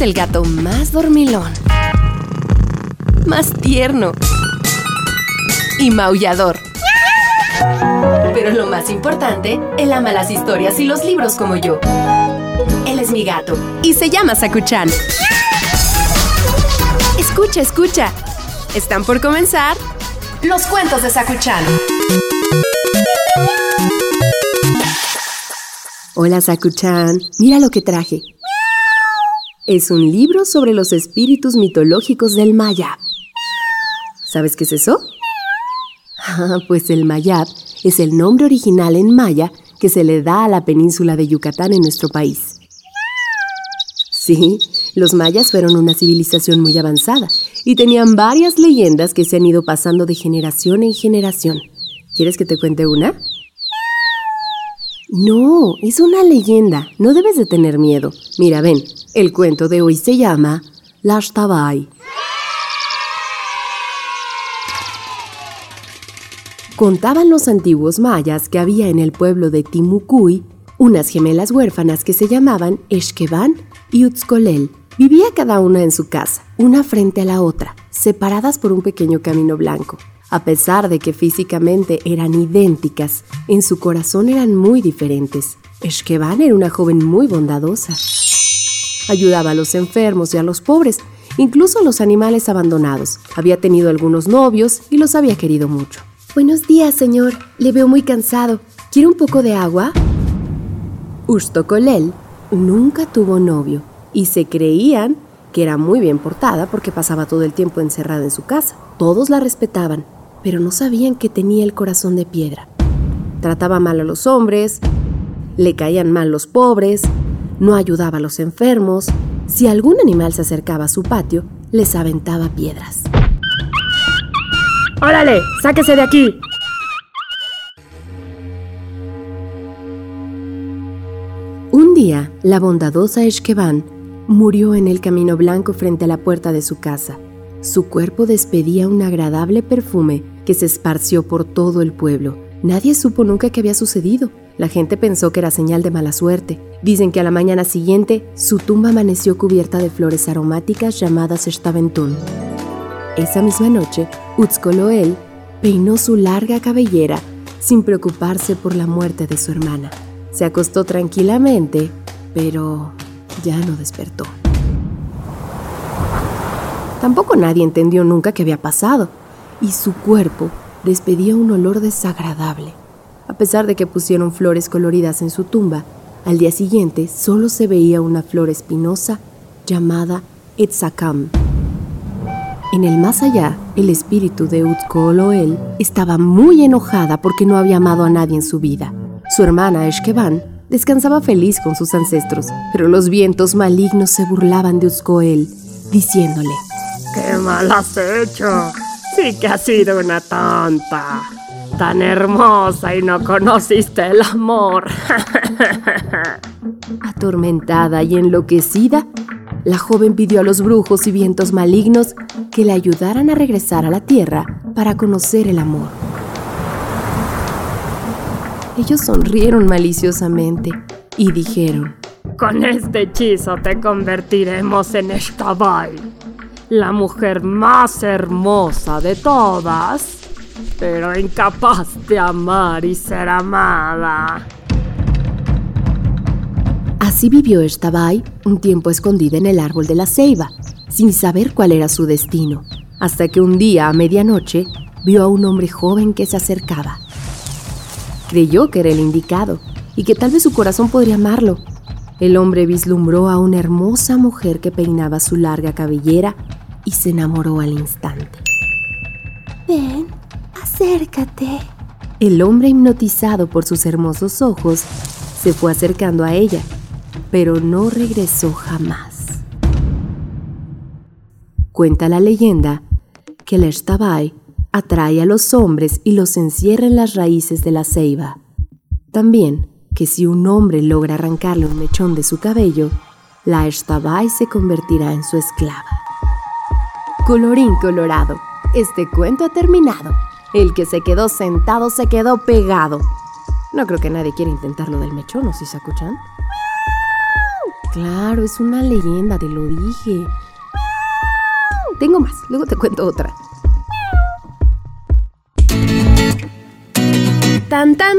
es el gato más dormilón, más tierno y maullador. Pero lo más importante, él ama las historias y los libros como yo. Él es mi gato y se llama Sakuchan. Escucha, escucha. Están por comenzar los cuentos de Sakuchan. Hola Sakuchan, mira lo que traje. Es un libro sobre los espíritus mitológicos del Maya. ¿Sabes qué es eso? Ah, pues el Mayab es el nombre original en maya que se le da a la península de Yucatán en nuestro país. Sí, los mayas fueron una civilización muy avanzada y tenían varias leyendas que se han ido pasando de generación en generación. ¿Quieres que te cuente una? No, es una leyenda. No debes de tener miedo. Mira, ven, el cuento de hoy se llama Lashtabai. Contaban los antiguos mayas que había en el pueblo de Timucuy unas gemelas huérfanas que se llamaban Eshkeban y Utzkolel. Vivía cada una en su casa, una frente a la otra, separadas por un pequeño camino blanco. A pesar de que físicamente eran idénticas, en su corazón eran muy diferentes. Eshkeban era una joven muy bondadosa. Ayudaba a los enfermos y a los pobres, incluso a los animales abandonados. Había tenido algunos novios y los había querido mucho. Buenos días, señor. Le veo muy cansado. ¿Quiere un poco de agua? Ustokolel nunca tuvo novio y se creían que era muy bien portada porque pasaba todo el tiempo encerrada en su casa. Todos la respetaban, pero no sabían que tenía el corazón de piedra. Trataba mal a los hombres, le caían mal los pobres, no ayudaba a los enfermos. Si algún animal se acercaba a su patio, les aventaba piedras. ¡Órale! ¡Sáquese de aquí! Un día, la bondadosa Eshkeban murió en el camino blanco frente a la puerta de su casa. Su cuerpo despedía un agradable perfume que se esparció por todo el pueblo. Nadie supo nunca qué había sucedido. La gente pensó que era señal de mala suerte. Dicen que a la mañana siguiente su tumba amaneció cubierta de flores aromáticas llamadas Estaventún. Esa misma noche, Utzkoloel peinó su larga cabellera sin preocuparse por la muerte de su hermana. Se acostó tranquilamente, pero ya no despertó. Tampoco nadie entendió nunca qué había pasado, y su cuerpo despedía un olor desagradable. A pesar de que pusieron flores coloridas en su tumba, al día siguiente solo se veía una flor espinosa llamada Etzakam. En el más allá, el espíritu de Utkoloel estaba muy enojada porque no había amado a nadie en su vida. Su hermana Eshkeban descansaba feliz con sus ancestros, pero los vientos malignos se burlaban de Utzkoel, diciéndole: ¡Qué mal has hecho! Sí que has sido una tonta. Tan hermosa y no conociste el amor. Atormentada y enloquecida, la joven pidió a los brujos y vientos malignos que le ayudaran a regresar a la tierra para conocer el amor. Ellos sonrieron maliciosamente y dijeron, Con este hechizo te convertiremos en Eshtabai, la mujer más hermosa de todas, pero incapaz de amar y ser amada. Así vivió Eshtabai un tiempo escondida en el árbol de la ceiba, sin saber cuál era su destino, hasta que un día a medianoche vio a un hombre joven que se acercaba. Creyó que era el indicado y que tal vez su corazón podría amarlo. El hombre vislumbró a una hermosa mujer que peinaba su larga cabellera y se enamoró al instante. Ven, acércate. El hombre hipnotizado por sus hermosos ojos se fue acercando a ella, pero no regresó jamás. Cuenta la leyenda que el Eshtabai atrae a los hombres y los encierra en las raíces de la ceiba. También que si un hombre logra arrancarle un mechón de su cabello, la Eshtabai se convertirá en su esclava. Colorín colorado, este cuento ha terminado. El que se quedó sentado se quedó pegado. No creo que nadie quiera intentar lo del mechón, ¿o si sí, Sakuchan? Claro, es una leyenda, te lo dije. Tengo más, luego te cuento otra. Tan tan.